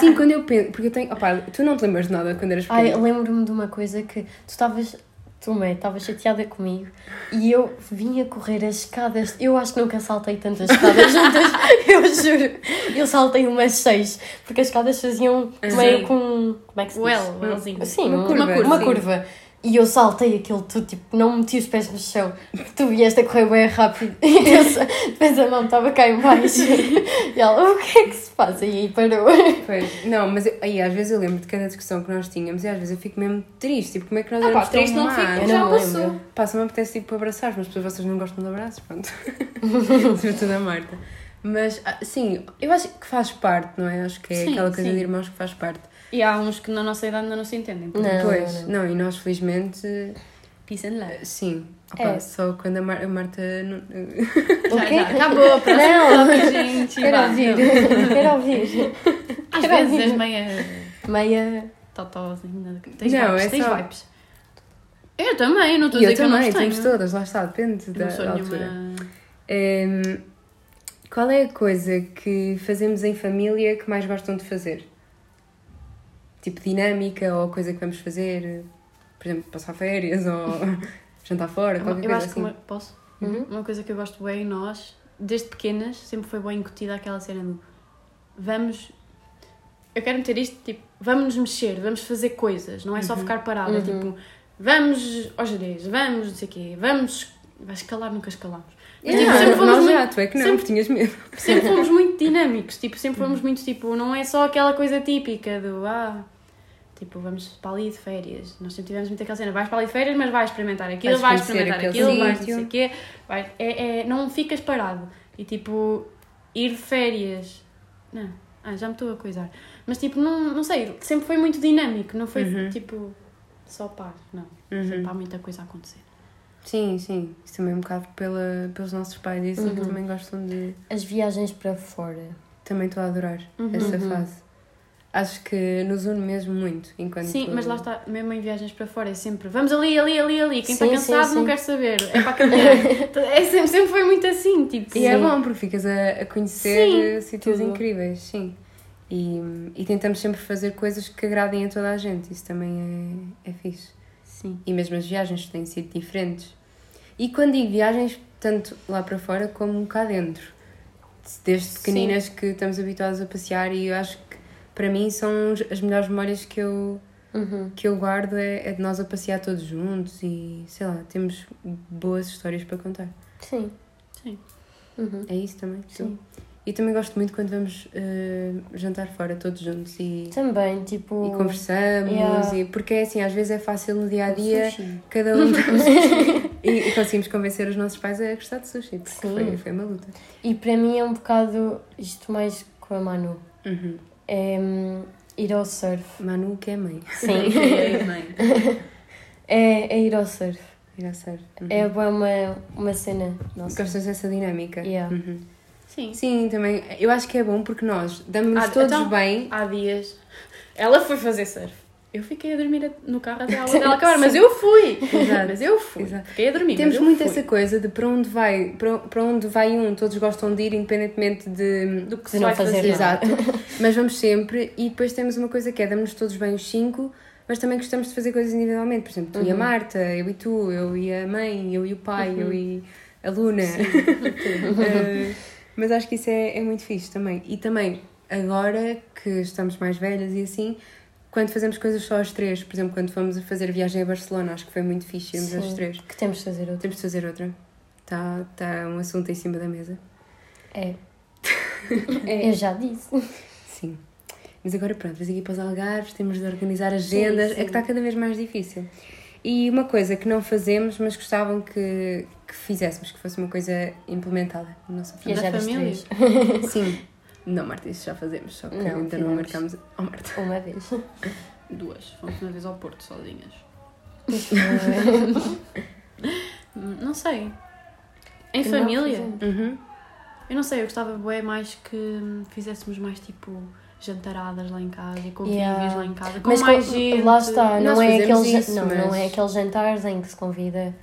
Sim, quando eu penso. Porque eu tenho. Opá, tu não te lembras de nada quando eras Ai, pequena. lembro-me de uma coisa que tu estavas. Tu, mãe, estavas chateada comigo e eu vinha correr as escadas. Eu acho que nunca saltei tantas escadas [LAUGHS] juntas, eu juro. Eu saltei umas seis, porque as escadas faziam meio Sim. com. Como é que se diz? Well, wellzinho. Sim, Uma uma curva, curva. Uma sim. curva. E eu saltei aquilo tudo, tipo, não meti os pés no chão. Tu vieste a correr bem rápido. [LAUGHS] E eu, só- depois a mão estava cá em baixo. [LAUGHS] E ela, o que é que se passa? E aí parou. Pois, não, mas eu- aí às vezes eu lembro de cada discussão que nós tínhamos e às vezes eu fico mesmo triste. Tipo, como é que nós Ah, pá, éramos tão triste não fico, Eu já não passou. lembro. Pá, só me apetece tipo abraçar, mas depois vocês não gostam de abraços, pronto. [LAUGHS] Sobretudo a Marta. Mas, ah, sim, eu acho que faz parte, não é? Acho que é Sim, aquela coisa sim. de irmãos que faz parte. E há uns que na nossa idade ainda não se entendem. Não. pois, não, e nós felizmente, Peace and love. sim. Opa, É. Só quando a, Mar- a Marta. não- O quê? [LAUGHS] já, Acabou, [LAUGHS] próximo Não. tópico, gente. Quero vá, ouvir. não. Quero ouvir. [LAUGHS] Às Quero vezes ouvir. és meia Meia. totózinha. Tens Não, vibes, é tens só- vibes. Eu também, não estou a eu dizer que eu não tenho. temos todas, lá está, depende da, não sou da altura. nenhuma... Hum, qual é a coisa que fazemos em família que mais gostam de fazer? Tipo dinâmica ou coisa que vamos fazer, por exemplo, passar férias [LAUGHS] ou jantar fora, qualquer Eu coisa acho que assim. uma, posso? Uhum. Uma coisa que eu gosto bem em nós, desde pequenas, sempre foi bem incutida aquela cena do vamos. Eu quero meter isto, tipo, vamos nos mexer, vamos fazer coisas, não é só ficar parado, é Uhum. tipo, vamos aos gerês, vamos não sei o quê, vamos. Vai escalar, nunca escalamos. Mas, Yeah, tipo, sempre fomos já, muito Ah, tu é que não, Sempre- tinhas medo. sempre fomos muito [LAUGHS] dinâmicos, tipo, sempre fomos muito, tipo, não é só aquela coisa típica do, ah, tipo, vamos para ali de férias. Nós sempre tivemos muito aquela cena, vais para ali de férias, mas vais experimentar aquilo, Vais experimentar aquele aquilo, vais não sítio. sei o quê, vais, é, é, não ficas parado. E, tipo, ir de férias, não, ah, já me estou a coisar. Mas, tipo, não, não sei, sempre foi muito dinâmico, não foi, Uhum. tipo, só paz, não. Uhum. Sempre há muita coisa a acontecer. Sim, sim. Isso também é um bocado pela, pelos nossos pais. E assim que Uhum. também gostam de. As viagens para fora. Também estou a adorar Uhum. essa Uhum. fase. Acho que nos une mesmo muito. Enquanto Sim, mas lá está, mesmo em viagens para fora, é sempre vamos ali, ali, ali, ali. Quem está Sim, cansado sim, não sim. quer saber, é para caminhar. [LAUGHS] é sempre, sempre foi muito assim, tipo. E é bom porque ficas a, a conhecer sítios tudo. incríveis, sim. E, e tentamos sempre fazer coisas que agradem a toda a gente. Isso também é, é fixe. Sim. E mesmo as viagens têm sido diferentes. E quando digo viagens, tanto lá para fora como cá dentro. Desde pequeninas que estamos habituados a passear e eu acho para mim são as melhores memórias que eu, Uhum. que eu guardo é, é de nós a passear todos juntos e sei lá, temos boas histórias para contar. Sim. Sim. Uhum. É isso também. Sim. E também gosto muito quando vamos eh, jantar fora todos juntos e, Também, tipo. e conversamos. Yeah. E, porque é assim, às vezes é fácil no dia a dia, cada um [LAUGHS] [LAUGHS] e, e conseguimos convencer os nossos pais a gostar de sushi, porque Sim. foi, foi uma luta. E para mim é um bocado isto mais com a Manu. Uhum. É ir ao surf. Manu, que é mãe. Sim. [LAUGHS] mãe. é, é ir ao surf. Ir a ser. Uhum. É uma, uma cena nossa. Gostas dessa dinâmica? Yeah. Uhum. Sim. Sim, também. Eu acho que é bom porque nós damos Ah, todos então- bem. Há dias, ela foi fazer surf. Eu fiquei a dormir no carro até a aula dela acabar, mas eu fui. Exato. Mas eu fui. Exato. Fiquei a dormir. Temos muito fui. essa coisa de para onde vai, para, para onde vai um, todos gostam de ir, independentemente de, do que se não vai fazer fazer. Exato. [LAUGHS] Mas vamos sempre e depois temos uma coisa que é damos todos bem os cinco, mas também gostamos de fazer coisas individualmente. Por exemplo, tu e a Uhum. Marta, eu e tu, eu e a mãe, eu e o pai, eu e a Luna. [LAUGHS] Eh, [LAUGHS] mas acho que isso é, é muito fixe também. E também, agora que estamos mais velhas e assim, quando fazemos coisas só as três, por exemplo, quando fomos a fazer a viagem a Barcelona, acho que foi muito fixe irmos as três. Que temos de fazer outra. Temos de fazer outra. Está tá um assunto em cima da mesa. É. [LAUGHS] É. Eu já disse. Sim. Mas agora pronto, vamos aqui para os Algarves, temos de organizar agendas, Sim, sim. é que está cada vez mais difícil. E uma coisa que não fazemos, mas gostavam que, que fizéssemos, que fosse uma coisa implementada família. Viajar Da as família? três. Sim. [LAUGHS] Não, Marta, isso já fazemos, só que Não, ainda não marcamos. Oh, Marta. [LAUGHS] Uma vez. Duas. Fomos uma vez ao Porto sozinhas. Não [LAUGHS] Não sei. Em é- Não família? Uhum. Eu não sei, eu gostava bué mais que fizéssemos mais tipo jantaradas lá em casa e convívios Yeah. lá em casa. Com Mas mais com- gente. lá está, Nós não é, aqueles, isso, não, não mas- é aqueles jantares em que se convida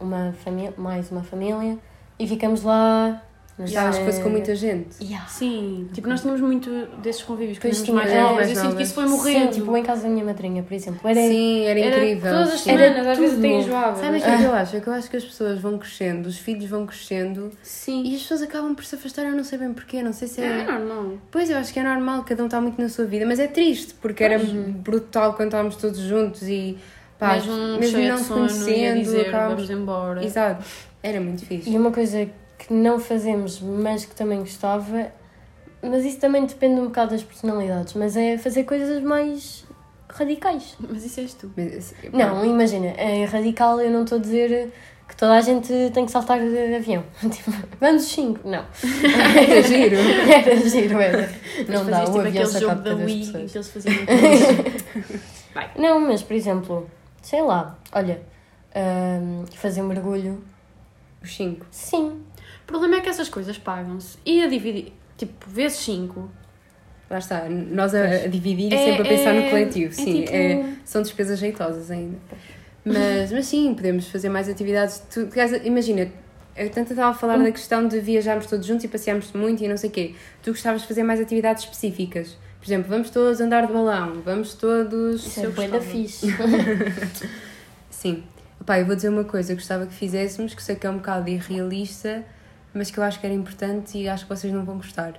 uma família, mais uma família e ficamos lá. Mas Gostavas que fosse com muita gente. Yeah. Sim, tipo, nós tínhamos muito desses convívios que Pois éramos mais novas. Eu sinto que isso foi Sim, morrendo. tipo em casa da minha madrinha, por exemplo. Era, Sim, era Era incrível. todas as Sim. Era semanas, às vezes tudo até enjoava. Sabe o que é que eu acho? É que eu acho que as pessoas vão crescendo, os filhos vão crescendo Sim. e as pessoas acabam por se afastar, eu não sei bem porquê, não sei se É é. normal. Pois, eu acho que é normal, cada um está muito na sua vida, mas é triste, porque era brutal quando estávamos todos juntos e pá, mesmo, mesmo não se conhecendo, vamos embora. Exato, era muito fixe. E uma coisa que não fazemos, mas que também gostava, mas isso também depende um bocado das personalidades, mas é fazer coisas mais radicais. [LAUGHS] Mas isso és tu. Assim, Não, imagina, é radical, eu não estou a dizer que toda a gente tem que saltar de avião. [LAUGHS] Tipo, vamos os cinco. Não. Era giro. [LAUGHS] Era giro, era. Não Mas dá, fazias, o tipo avião aquele só jogo cabe da Wii pessoas. que eles faziam aqueles- Não, mas por exemplo, sei lá, olha, hum, fazer um mergulho, Os cinco. sim. O problema é que essas coisas pagam-se. E a dividir, tipo, vezes 5. Lá está, nós a, a dividir e É- sempre a pensar é- no coletivo, é sim, tipo- é- são despesas jeitosas ainda. Mas, mas sim, podemos fazer mais atividades. Tu, imagina, eu tanto estava a falar da questão de viajarmos todos juntos e passearmos muito e não sei o quê. Tu gostavas de fazer mais atividades específicas. Por exemplo, vamos todos andar de balão, vamos todos. Isso é gostava. fixe. [LAUGHS] Sim. Pá, eu vou dizer uma coisa, eu gostava que fizéssemos, que sei que é um bocado irrealista, mas que eu acho que era importante e acho que vocês não vão gostar.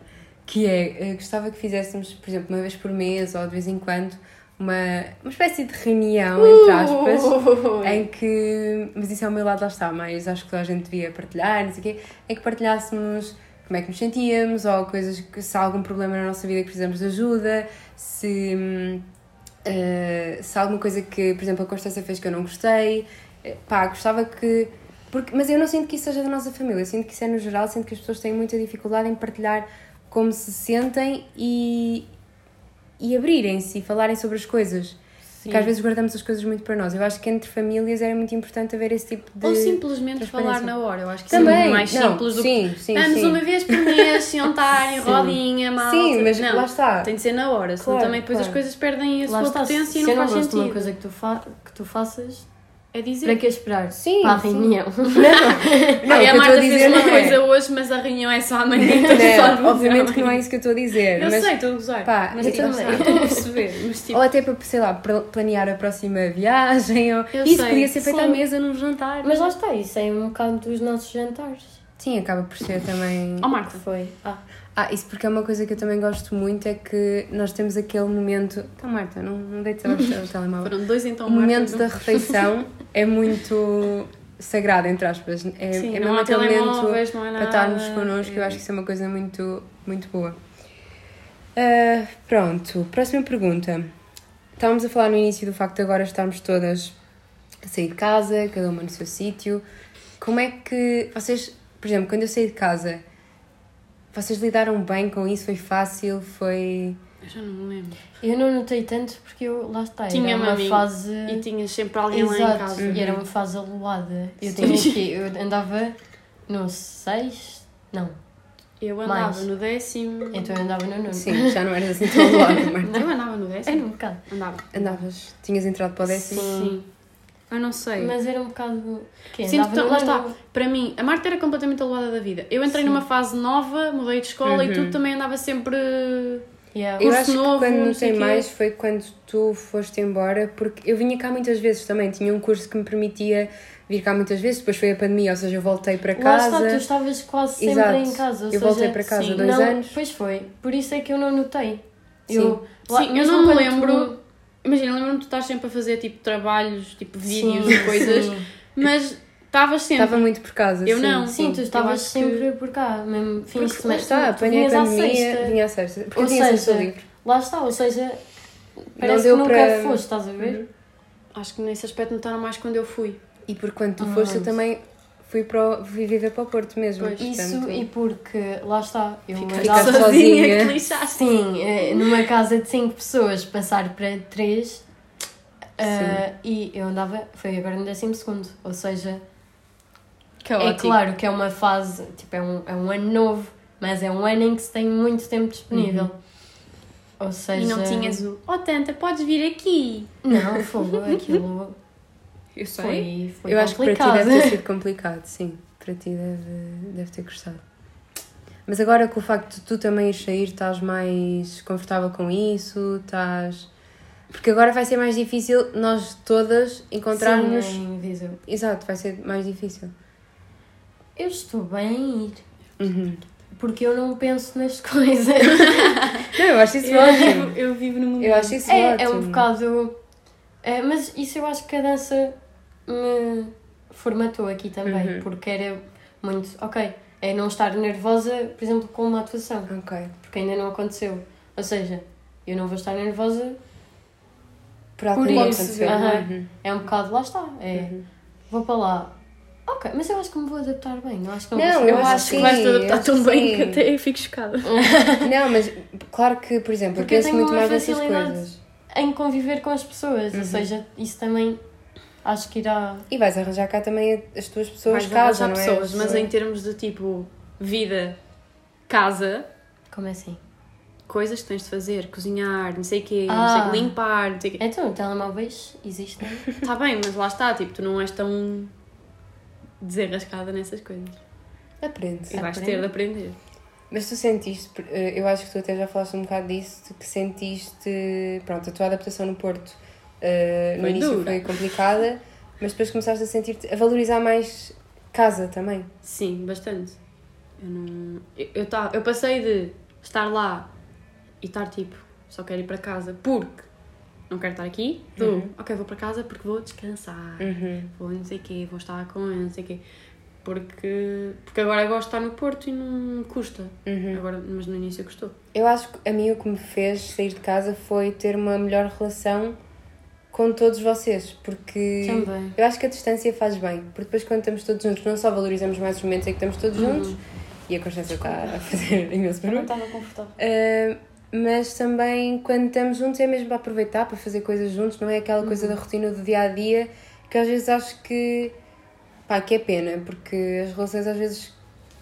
Que é, eh, gostava que fizéssemos, por exemplo, uma vez por mês ou de vez em quando, uma, uma espécie de reunião, entre aspas, Uh! em que. Mas isso é o meu lado, lá está, mas acho que a gente devia partilhar, não sei o quê, em que partilhássemos como é que nos sentíamos, ou coisas que se há algum problema na nossa vida que precisamos de ajuda, se, eh, se há alguma coisa que, por exemplo, a Constância fez que eu não gostei, eh, pá, gostava que. Porque, mas eu não sinto que isso seja da nossa família, eu sinto que isso é no geral, sinto que as pessoas têm muita dificuldade em partilhar como se sentem e, e abrirem-se e falarem sobre as coisas. Porque às vezes guardamos as coisas muito para nós. Eu acho que entre famílias era muito importante haver esse tipo de. Ou simplesmente falar na hora. Eu acho que Também, isso é muito mais não, simples do sim, que. sim, Vamos sim. uma vez por mês sentar em Sim. rodinha, mal. Sim, mas não, lá está. Tem de ser na hora, senão Claro, também depois claro. as coisas perdem a Lá sua está, potência se e não eu não faz gosto de uma sentido. coisa que tu, fa que tu faças, É dizer. para que esperar? Sim, Para a sim. reunião. [LAUGHS] Não, Ai, o que a eu estou Marta a fez dizer uma não é. coisa hoje, mas a reunião é só amanhã. então só Não, obviamente que não é isso que eu estou a dizer. Eu mas, sei, estou a gozar. pá, mas eu tipo, também. estou a perceber. Mas tipo, Ou até para, sei lá, para planear a próxima viagem. Ou... Eu Isso sei, podia ser feito à sim. mesa num jantar. Mas lá está, isso é um bocado dos nossos jantares. Sim, acaba por ser também. oh Marta, Foi. Ah, Ah, isso porque é uma coisa que eu também gosto muito, é que nós temos aquele momento. Então, Marta, não, não deites abaixo o telemóvel. foram dois então O momento Marta, da refeição é muito sagrado, entre aspas. É, Sim, é não mesmo há aquele momento há para estarmos connosco, eu acho que isso é uma coisa muito, muito boa. Ah, pronto, próxima pergunta. Estávamos a falar no início do facto de agora estarmos todas a sair de casa, cada uma no seu sítio. Como é que vocês, por exemplo, quando eu saí de casa, vocês lidaram bem com isso? Foi fácil? Foi. Eu já não me lembro. eu não notei tanto porque eu, lá está, Tinha era uma fase... E tinhas sempre alguém lá em Exato, casa. e era uma fase aloada. Eu Sim. tinha [LAUGHS] Eu andava no 6, não, Eu andava Mais. no décimo. então eu andava no 9. Sim, já não eras assim tão [LAUGHS] lado, Marta. Eu andava no Era décimo. um bocado. Andava. Andavas, tinhas entrado para o décimo? Sim. Eu não sei. Mas era um bocado. Sinto que, lá está, para mim, a Marta era completamente aloada da vida. Eu entrei Sim. numa fase nova, mudei de escola e Uhum. tudo, também andava sempre. Yeah. Eu acho novo, que quando não notei mais foi quando tu foste embora, porque eu vinha cá muitas vezes também, tinha um curso que me permitia vir cá muitas vezes, depois foi a pandemia, ou seja, eu voltei para Lá casa. está, tu estavas quase sempre Exato. em casa. Ou eu seja, voltei para casa sim, há dois não, anos. Pois foi, por isso é que eu não notei. Sim. Eu, lá- Sim, eu não me lembro. Imagina, lembro-me de tu estar sempre a fazer tipo trabalhos, tipo vídeos Sim, e coisas, sim. mas estavas sempre. Estava muito por casa. Eu sim. não. Sim, tu estavas acho que- sempre por cá, mesmo de Porque lá semestre. está, apanhei a pandemia, vinha à sexta. Porque Ou eu tinha seja, livre. Lá está, ou seja, parece que nunca para- foste, estás a ver? Uhum. Acho que nesse aspecto notaram mais quando eu fui. E por quando tu Ah, foste, eu também fui, para o, fui viver para o Porto mesmo. Pois. Isso portanto, e porque, lá está, eu andava sozinha. que lixaste. Sim, eh, numa casa de 5 pessoas, passar para 3 e eu andava, foi agora no 12 segundo, ou seja, é Caótico. claro que é uma fase, tipo, é um, é um ano novo, mas é um ano em que se tem muito tempo disponível. Ou seja... E não tinhas o. Oh, tanta, podes vir aqui. Não, fogo, aquilo [LAUGHS] Eu foi, foi eu acho que para ti deve ter sido [LAUGHS] complicado, sim. Para ti deve, deve ter gostado. Mas agora com o facto de tu também ires sair, estás mais confortável com isso, estás. Porque agora vai ser mais difícil nós todas encontrarmos. Sim, Viseu. Exato, vai ser mais difícil. Eu estou bem em ir, Uhum. porque eu não penso nas [LAUGHS] coisas. [LAUGHS] Não, eu acho isso Eu ótimo. vivo, eu vivo no mundo. Eu acho isso É, ótimo. é um bocado. é, mas isso eu acho que a dança me formatou aqui também, Uhum. porque era muito. Ok, é não estar nervosa, por exemplo, com uma atuação, Ok. porque ainda não aconteceu. Ou seja, eu não vou estar nervosa, Por Por não isso, aham. Uhum. é um bocado, lá está. É, Uhum. Vou para lá. Ok, mas eu acho que me vou adaptar bem. Não acho que não, Não, ser eu uma acho que Sim, vais te adaptar tão acho bem sim. que até fico chocada. [LAUGHS] Não, mas claro que, por exemplo, Porque eu penso tenho muito uma mais nessas coisas. em conviver com as pessoas. Uhum. Ou seja, isso também acho que irá. E vais arranjar cá também as tuas pessoas Vais casa, arranjar não é? pessoas, mas em termos de tipo vida, casa, Como é assim? coisas que tens de fazer, cozinhar, não sei o quê, Ah. não sei o quê, limpar, não sei o quê. Então, telemóveis existem. Está [LAUGHS] bem, mas lá está, tipo, tu não és tão desenrascada nessas coisas. Aprendes. E vais Aprende. ter de aprender. Mas tu sentiste, eh, eu acho que tu até já falaste um bocado disso, que sentiste, pronto, a tua adaptação no Porto eh, no Foi início dura. foi complicada, mas depois começaste a sentir-te, a valorizar mais casa também. Sim, bastante. Eu não. Eu, eu, tá, eu passei de estar lá e estar tipo, só quero ir para casa porque não quero estar aqui. Tu, Uhum. ok, vou para casa porque vou descansar. Uhum. Vou não sei o quê, vou estar com não sei o quê. Porque, porque agora gosto de estar no Porto e não custa. Uhum. Agora, mas no início custou. Eu acho que a mim o que me fez sair de casa foi ter uma melhor relação com todos vocês, porque Também. eu acho que a distância faz bem, porque depois quando estamos todos juntos não só valorizamos mais os momentos em que estamos todos juntos, e a Constância está a fazer [LAUGHS] imenso barulho, estava confortável. Uh, mas também quando estamos juntos é mesmo para aproveitar, para fazer coisas juntos, não é aquela coisa da rotina do dia a dia que às vezes acho que pá, que é pena, porque as relações às vezes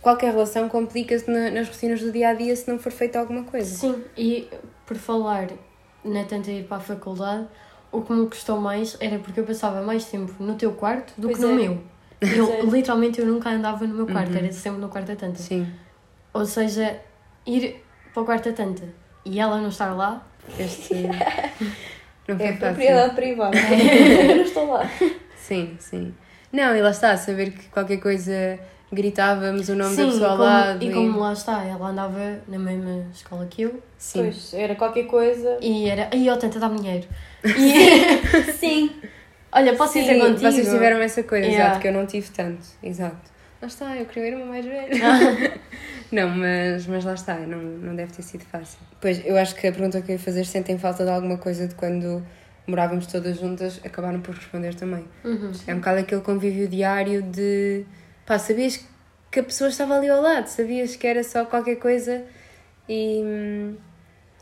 qualquer relação complica-se na- nas rotinas do dia a dia se não for feita alguma coisa. Sim, e por falar na tenta ir para a faculdade, o que me custou mais era porque eu passava mais tempo no teu quarto do Pois que no é. meu. Pois Eu, é. literalmente eu nunca andava no meu quarto, Uhum. era sempre no quarto da tanta. Sim, Ou seja, ir para o quarto da tanta e ela não estar lá, este [LAUGHS] não foi É propriedade privada. [LAUGHS] Eu não estou lá. Sim, sim. Não, e lá está, saber que qualquer coisa gritávamos o nome da sim, pessoa ao lado. e como lá está, ela andava na mesma escola que eu Sim. Pois, era qualquer coisa. e era, aí ó, tenta dar dinheiro. E [LAUGHS] Sim. olha, posso Sim, ter contigo? vocês tiveram essa coisa, Yeah. exato, que eu não tive tanto. Exato. Lá está, eu queria ir uma mais velha. [LAUGHS] não, mas, mas lá está, não, não deve ter sido fácil. Pois, eu acho que a pergunta que eu ia fazer, sentem falta de alguma coisa de quando morávamos todas juntas, acabaram por responder também. Uhum. É um bocado aquele convívio diário de. pá, sabias que a pessoa estava ali ao lado, sabias que era só qualquer coisa e.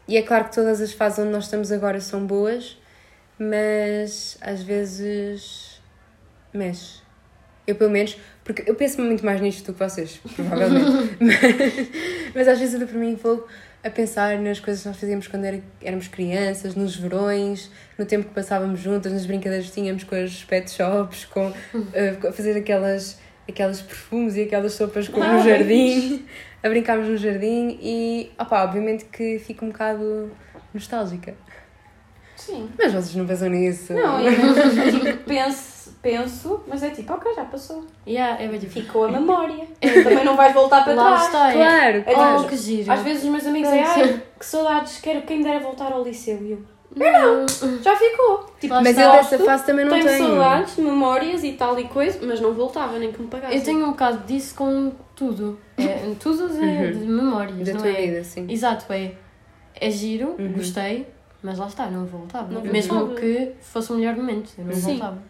E é claro que todas as fases onde nós estamos agora são boas, mas às vezes mexe. Eu pelo menos, porque eu penso muito mais nisto do que vocês, provavelmente. [LAUGHS] mas, mas às vezes eu dou para mim fogo a pensar nas coisas que nós fazíamos quando era- éramos crianças, nos verões, no tempo que passávamos juntas, nas brincadeiras que tínhamos com as pet shops, com eh, a fazer aquelas, aquelas perfumes e aquelas sopas com, no jardim, a brincarmos no jardim e, opá, obviamente que fico um bocado nostálgica. Sim. Mas vocês não pensam nisso? Não, eu eu, [LAUGHS] tipo, [LAUGHS] penso, penso, mas é tipo, ok, já passou. Yeah, é bem difícil. Ficou a memória. [LAUGHS] Também não vais voltar para Lá trás. está, é. Claro, É claro. Oh, que giro. Às vezes os meus amigos dizem, ai, que saudades, quero quem me dera voltar ao liceu. E eu, Não. já ficou. Tipo, Mas eu dessa fase também não tenho, tenho. saudades, memórias e tal e coisa, mas não voltava nem que me pagassem. Eu tenho um bocado disso com tudo. É, tudo de, Uhum. de memórias, Da não tua é? vida, sim. Exato, é. É giro, Uhum. gostei, mas lá está, não voltava. Não Mesmo voltava. que fosse o melhor momento, eu não Sim. voltava.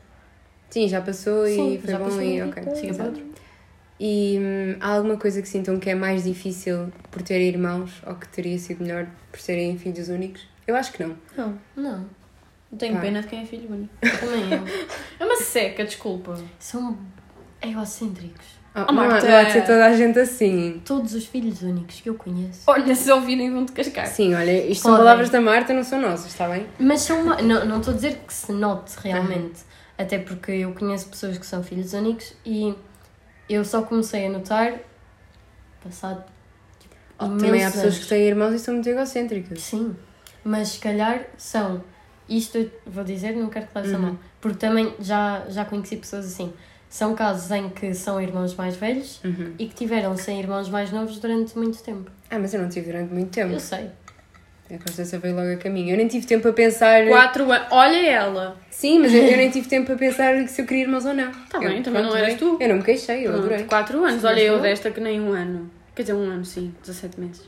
Sim, já passou Sim, e foi já bom passou e e ok. siga para outro. E hum, há alguma coisa que sintam que é mais difícil por terem irmãos ou que teria sido melhor por serem filhos únicos? Eu acho que não. Não, Não, tenho Pá. pena de quem é filho único. também eu. É uma seca, desculpa. São egocêntricos. Oh, Oh, não, há, Marta. não há de ser toda a gente assim. Todos os filhos únicos que eu conheço. Olha, se ouvirem vão-te cascar. Sim, olha, isto são Podem. palavras da Marta, não são nossas, está bem? Mas são uma... não, não estou a dizer que se note realmente. Até porque eu conheço pessoas que são filhos únicos e eu só comecei a notar passado tipo, Também há pessoas anos. que têm irmãos e são muito egocêntricas. Sim, mas se calhar são. Isto eu vou dizer, não quero que leves a Uhum. mal. Porque também já, já conheci pessoas assim. São casos em que são irmãos mais velhos Uhum. e que tiveram sem irmãos mais novos durante muito tempo. Ah, mas eu não tive durante muito tempo. Eu sei. A Constância veio logo a caminho. Eu nem tive tempo a pensar. Quatro anos. Olha ela. Sim, mas eu, eu nem tive tempo a pensar se eu queria irmãos ou não. Tá Eu, bem, também pronto, não eras bem. tu. Eu não me queixei, eu Pronto, adorei. Quatro anos. Sim, Olha, eu não. desta que nem um ano. Quer dizer, um ano, sim. 17 meses.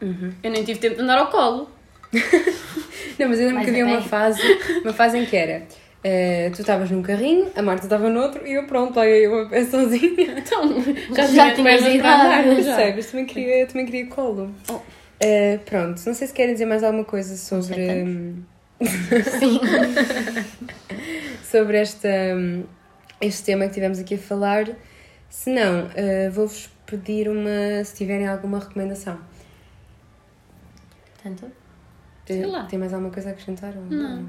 Uhum. Eu nem tive tempo de andar ao colo. [LAUGHS] Não, mas eu lembro que havia a uma fase, uma fase em que era. Eh, tu estavas num carrinho, a Marta estava no outro e eu pronto, olha eu a pé sozinha. [LAUGHS] Então, Já já, tinha tinhas andar. Já. Percebes? Também queria, também queria colo. Oh. Eh, pronto, não sei se querem dizer mais alguma coisa sobre, hum, [LAUGHS] Sim. sobre esta, hum, este tema que tivemos aqui a falar. Se não, eh, vou-vos pedir uma, se tiverem alguma recomendação. Tanto? Sei lá. Tem mais alguma coisa a acrescentar? ou Não.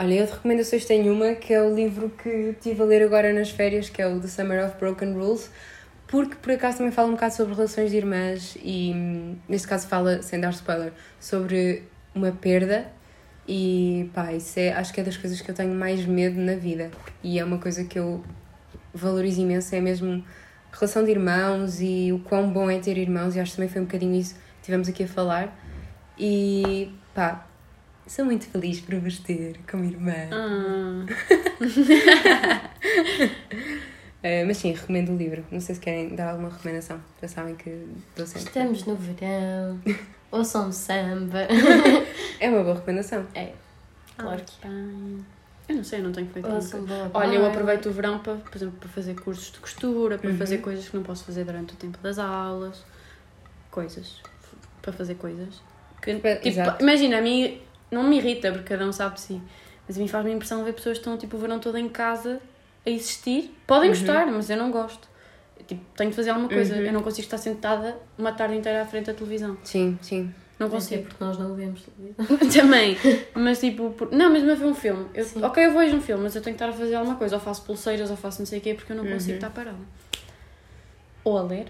Olha, eu de recomendações tenho uma, que é o livro que estive a ler agora nas férias, que é o The Summer of Broken Rules, porque por acaso também fala um bocado sobre relações de irmãs e, neste caso, fala, sem dar spoiler, sobre uma perda. E pá, isso é, acho que é das coisas que eu tenho mais medo na vida. E é uma coisa que eu valorizo imenso, é mesmo relação de irmãos e o quão bom é ter irmãos, e acho que também foi um bocadinho isso que tivemos aqui a falar. E pá, Sou muito feliz por vos ter como irmã. Ah, Eh, [LAUGHS] mas sim, recomendo o livro. Não sei se querem dar alguma recomendação. Já sabem que dou sempre. Estamos no verão. [LAUGHS] Ouçam samba. [LAUGHS] É uma boa recomendação. É, claro que bem. Eu não sei, eu não tenho feito isso. Olha, eu aproveito o verão para, por exemplo, para fazer cursos de costura, para Uhum. fazer coisas que não posso fazer durante o tempo das aulas. Coisas. Para fazer coisas. Que, tipo, exato. imagina, a mim não me irrita, porque cada um sabe de si. Mas a mim faz-me impressão ver pessoas que estão tipo, o verão todo em casa a existir. Podem Uhum. gostar, mas eu não gosto. Tipo, tenho de fazer alguma coisa. Uhum. Eu não consigo estar sentada uma tarde inteira à frente da televisão. Sim, sim. Não ser consigo. porque nós não vemos [LAUGHS] televisão. Também. Mas tipo, por- não, mesmo a ver um filme. Eu, ok, eu vejo um filme, mas eu tenho que estar a fazer alguma coisa. Ou faço pulseiras, ou faço não sei o quê, porque eu não consigo Uhum. estar parada. Ou a ler.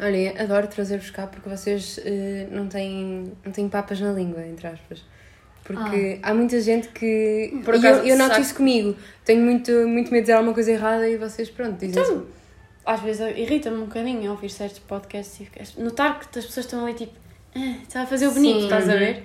Olha, adoro trazer-vos cá porque vocês eh, não, têm, não têm papas na língua, entre aspas. Porque há muita gente que. Por e acaso, eu, eu noto sabe- isso comigo. Tenho muito, muito medo de dizer alguma coisa errada e vocês, pronto, dizem Então, às vezes irrita-me um bocadinho ouvir certos podcasts e ficar- notar que as pessoas estão ali tipo, ah, está a fazer o bonito, Sim. estás a Uhum. ver?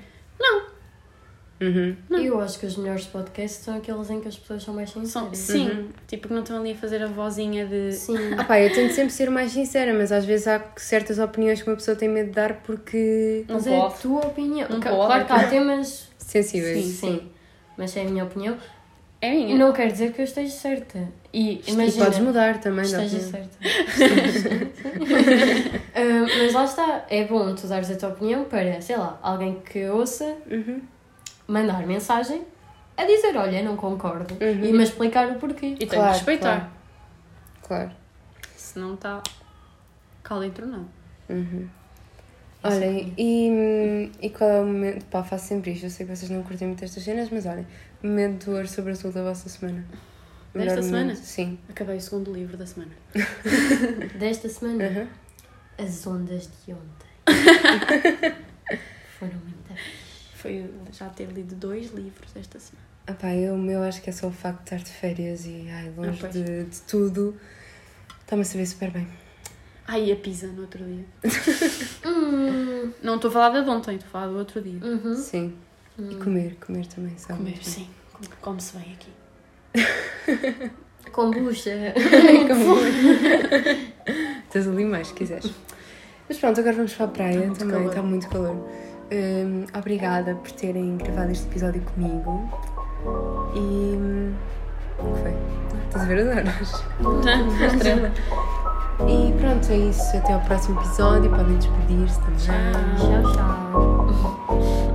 Uhum. Eu acho que os melhores podcasts são aqueles em que as pessoas são mais São, sinceras. sim, Uhum. tipo que não estão ali a fazer a vozinha de. Sim. Ah pá, eu tento sempre ser mais sincera, mas às vezes há certas opiniões que uma pessoa tem medo de dar porque. Não Mas é pode. a tua opinião. Não Ca- pode. Claro que há temas. Sensíveis. Sim, sim. Mas é a minha opinião. É minha. Não quer dizer que eu esteja certa. E E imagina. podes mudar também, de Esteja certa. [LAUGHS] Ah, mas lá está. É bom tu dares a tua opinião para, sei lá, alguém que ouça Uhum. mandar mensagem a dizer: Olha, não concordo. Uhum. E me explicar o porquê. E tem Claro, que respeitar. Claro. Senão está caldo entornado. Uhum. Essa é a Olhem, e, e qual é o momento? Pá, faço sempre isto. Eu sei que vocês não curtem muito estas cenas, mas olhem, momento do ar sobre azul da vossa semana. O Desta melhor semana? momento, Sim. Acabei o segundo livro da semana. [LAUGHS] Desta semana, as ondas de ontem [LAUGHS] foram muito fixe. Foi já ter lido dois livros esta semana. Ah pá, eu, o meu acho que é só o facto de estar de férias e ai, longe Ah, pois. de, de tudo. Está-me a saber super bem. Ai, a pizza no outro dia. [LAUGHS] Hum, Não estou a falar da de ontem, estou a falar do outro dia. uhum. Sim. E comer, comer também, sabe? Comer, sim. Com- Come-se bem aqui. [LAUGHS] Kombucha. [LAUGHS] Tens ali mais, se quiseres. Mas pronto, agora vamos para a praia muito também, calor. está muito calor. Hum, obrigada por terem gravado este episódio comigo. E. hum, O que foi? Estás a ver as horas? Estrela. E pronto, é isso. Até ao próximo episódio. Podem despedir-se também. Tchau, tchau, tchau.